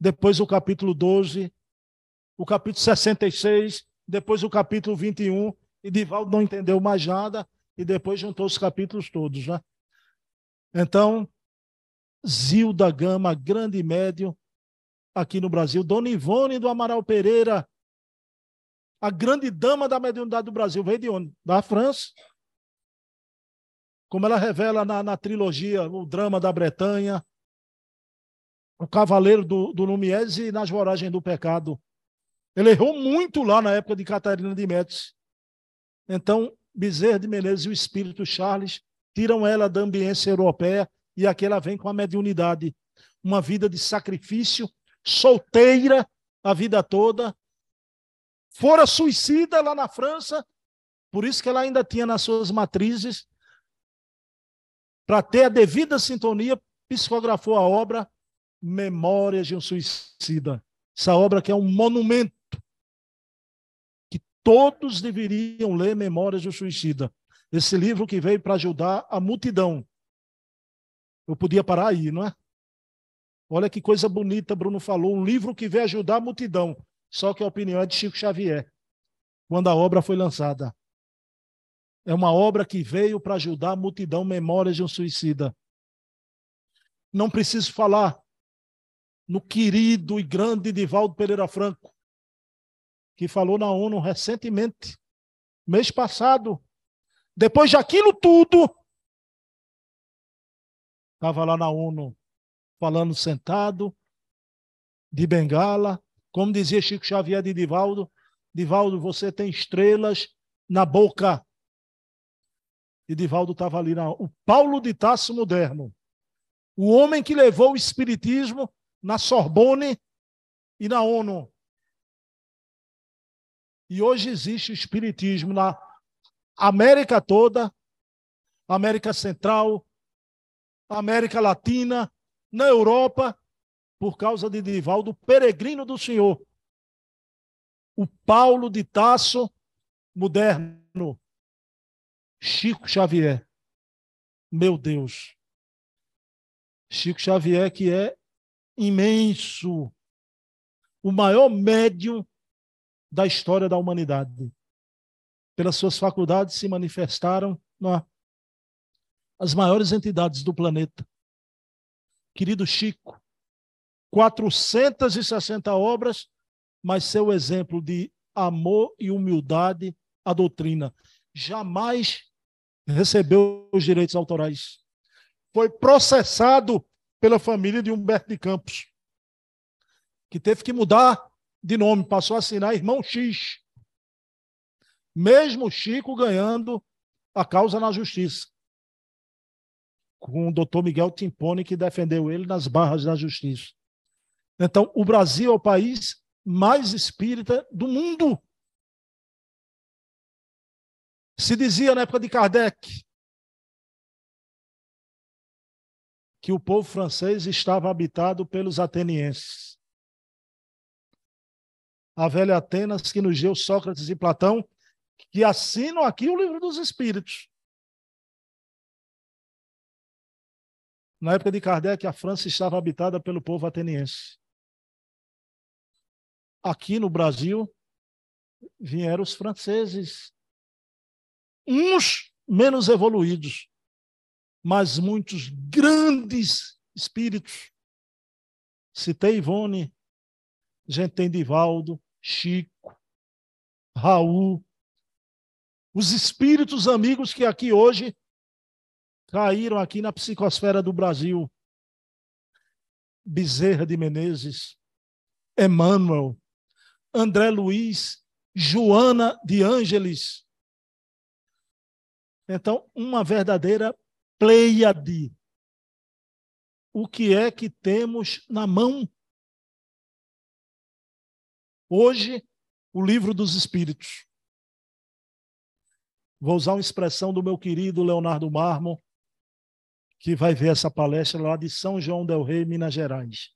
depois o capítulo 12, o capítulo 66, depois o capítulo 21, e Divaldo não entendeu mais nada, e depois juntou os capítulos todos, né? Então, Zilda Gama, grande médium aqui no Brasil, Dona Ivone do Amaral Pereira, a grande dama da mediunidade do Brasil, veio de onde? Da França como ela revela na, na trilogia O Drama da Bretanha, O Cavaleiro do, do e Nas Voragens do Pecado. Ele errou muito lá na época de Catarina de Médici. Então, Bezerra de Menezes e o espírito Charles tiram ela da ambiência europeia e aqui ela vem com a mediunidade. Uma vida de sacrifício, solteira a vida toda. Fora suicida lá na França, por isso que ela ainda tinha nas suas matrizes para ter a devida sintonia, psicografou a obra Memórias de um Suicida. Essa obra que é um monumento que todos deveriam ler Memórias de um Suicida. Esse livro que veio para ajudar a multidão. Eu podia parar aí, não é? Olha que coisa bonita, Bruno falou. Um livro que veio ajudar a multidão. Só que a opinião é de Chico Xavier, quando a obra foi lançada. É uma obra que veio para ajudar a multidão Memórias de um Suicida. Não preciso falar no querido e grande Divaldo Pereira Franco, que falou na ONU recentemente, mês passado. Depois de aquilo tudo, estava lá na ONU. falando sentado, de bengala. Como dizia Chico Xavier de Divaldo, Divaldo, você tem estrelas na boca. E estava ali, na, o Paulo de Tasso moderno. O homem que levou o espiritismo na Sorbonne e na ONU. E hoje existe espiritismo na América toda, América Central, América Latina, na Europa, por causa de Divaldo, peregrino do Senhor. O Paulo de Tasso moderno. Chico Xavier. Meu Deus. Chico Xavier, que é imenso, o maior médium da história da humanidade. Pelas suas faculdades se manifestaram as maiores entidades do planeta. Querido Chico, 460 obras, mas seu exemplo de amor e humildade à doutrina. Jamais recebeu os direitos autorais. Foi processado pela família de Humberto de Campos, que teve que mudar de nome, passou a assinar Irmão X. Mesmo Chico ganhando a causa na justiça. Com o doutor Miguel Timpone, que defendeu ele nas barras da justiça. Então, o Brasil é o país mais espírita do mundo. Se dizia na época de Kardec que o povo francês estava habitado pelos atenienses. A velha Atenas que nos deu Sócrates e Platão, que assinam aqui o livro dos Espíritos. Na época de Kardec, a França estava habitada pelo povo ateniense. Aqui no Brasil, vieram os franceses, uns menos evoluídos, mas muitos grandes espíritos. Citei Ivone, a gente tem Divaldo, Chico, Raul, os espíritos amigos que aqui hoje caíram aqui na psicosfera do Brasil. Bezerra de Menezes, Emmanuel, André Luiz, Joana de Ângeles. Então, uma verdadeira Pleiade. O que é que temos na mão? Hoje, o livro dos Espíritos. Vou usar uma expressão do meu querido Leonardo Marmo, que vai ver essa palestra lá de São João del Rei, Minas Gerais.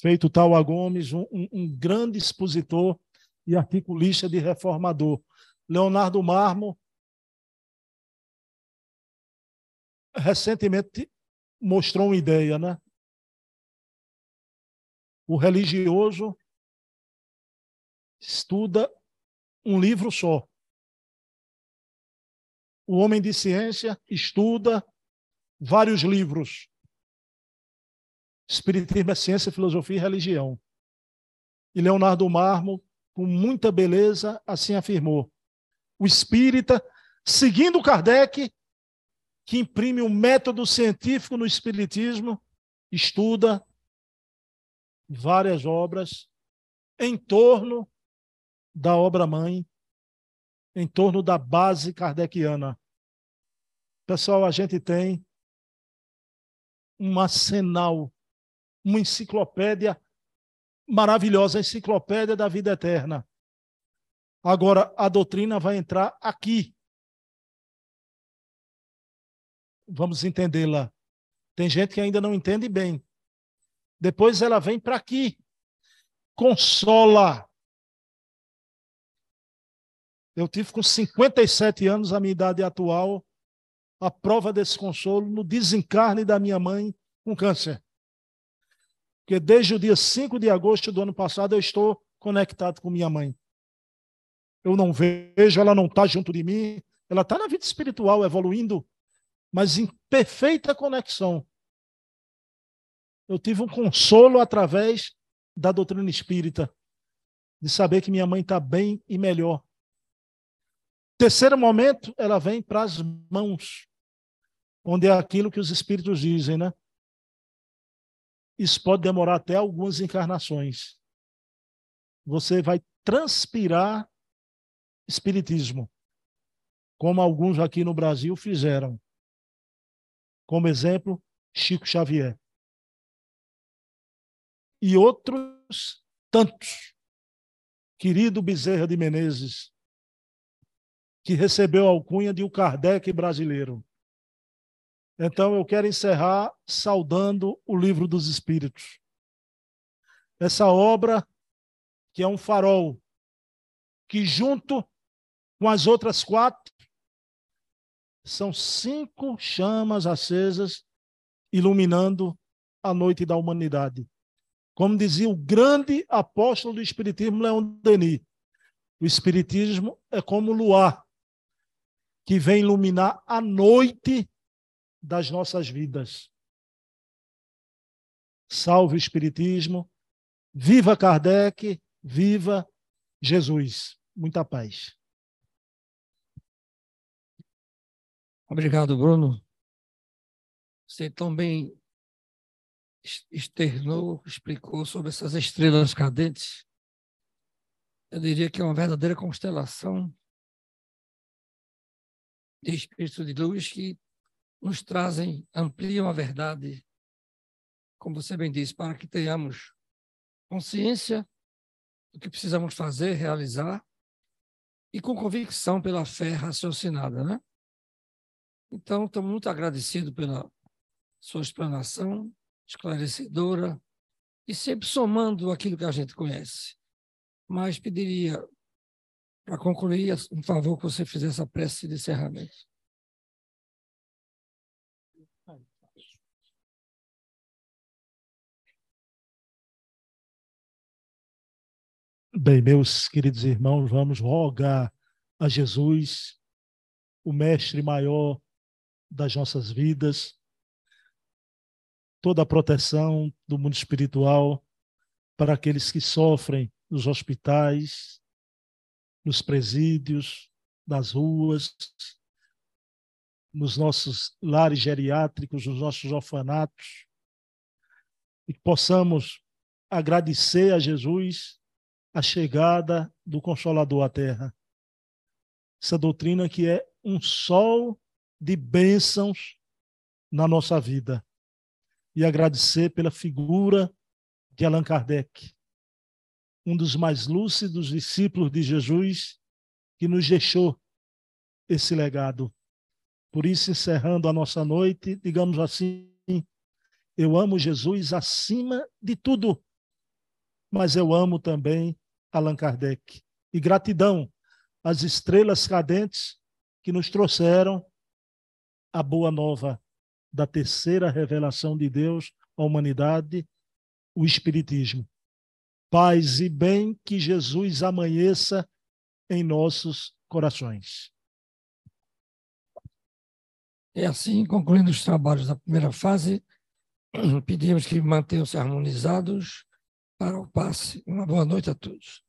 Feito Tauá Gomes, um, um grande expositor e articulista de reformador. Leonardo Marmo recentemente mostrou uma ideia, né? O religioso estuda um livro só. O homem de ciência estuda vários livros. Espiritismo é ciência, filosofia e religião. E Leonardo Marmo, com muita beleza, assim afirmou. O espírita, seguindo Kardec, que imprime um método científico no Espiritismo, estuda várias obras em torno da obra-mãe, em torno da base kardeciana. Pessoal, a gente tem um arsenal, uma enciclopédia maravilhosa, a enciclopédia da vida eterna. Agora, a doutrina vai entrar aqui, vamos entendê-la. Tem gente que ainda não entende bem. Depois ela vem para aqui, consola. Eu tive com 57 anos, a minha idade atual, a prova desse consolo no desencarne da minha mãe com câncer. Porque desde o dia 5 de agosto do ano passado eu estou conectado com minha mãe. Eu não vejo, ela não está junto de mim, ela está na vida espiritual, evoluindo mas em perfeita conexão. Eu tive um consolo através da doutrina espírita, de saber que minha mãe está bem e melhor. Terceiro momento, ela vem para as mãos, onde é aquilo que os espíritos dizem, né? isso pode demorar até algumas encarnações. Você vai transpirar espiritismo, como alguns aqui no Brasil fizeram. Como exemplo, Chico Xavier. E outros tantos. Querido Bezerra de Menezes, que recebeu a alcunha de o Kardec brasileiro. Então eu quero encerrar saudando o Livro dos Espíritos. Essa obra que é um farol que junto com as outras quatro são cinco chamas acesas iluminando a noite da humanidade. Como dizia o grande apóstolo do Espiritismo, Leon Denis, o Espiritismo é como o luar que vem iluminar a noite das nossas vidas. Salve o Espiritismo, viva Kardec, viva Jesus. Muita paz. Obrigado, Bruno. Você também externou, explicou sobre essas estrelas cadentes. Eu diria que é uma verdadeira constelação de espírito de luz que nos trazem, ampliam a verdade, como você bem disse, para que tenhamos consciência do que precisamos fazer, realizar, e com convicção pela fé raciocinada, né? Então, estou muito agradecido pela sua explanação esclarecedora e sempre somando aquilo que a gente conhece. Mas pediria, para concluir, um favor que você fizesse a prece de encerramento. Bem, meus queridos irmãos, vamos rogar a Jesus, o mestre maior das nossas vidas, toda a proteção do mundo espiritual para aqueles que sofrem nos hospitais, nos presídios, nas ruas, nos nossos lares geriátricos, nos nossos orfanatos, e que possamos agradecer a Jesus a chegada do Consolador à Terra. Essa doutrina que é um sol de bênçãos na nossa vida. E agradecer pela figura de Allan Kardec, um dos mais lúcidos discípulos de Jesus que nos deixou esse legado. Por isso, encerrando a nossa noite, digamos assim, eu amo Jesus acima de tudo, mas eu amo também Allan Kardec. E gratidão às estrelas cadentes que nos trouxeram a boa nova da terceira revelação de Deus à humanidade, o Espiritismo. Paz e bem que Jesus amanheça em nossos corações. É assim, concluindo os trabalhos da primeira fase, pedimos que mantenham-se harmonizados para o passe. Uma boa noite a todos.